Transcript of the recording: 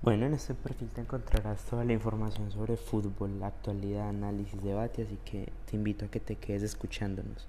Bueno, en este perfil te encontrarás toda la información sobre fútbol, la actualidad, análisis, debate, así que te invito a que te quedes escuchándonos.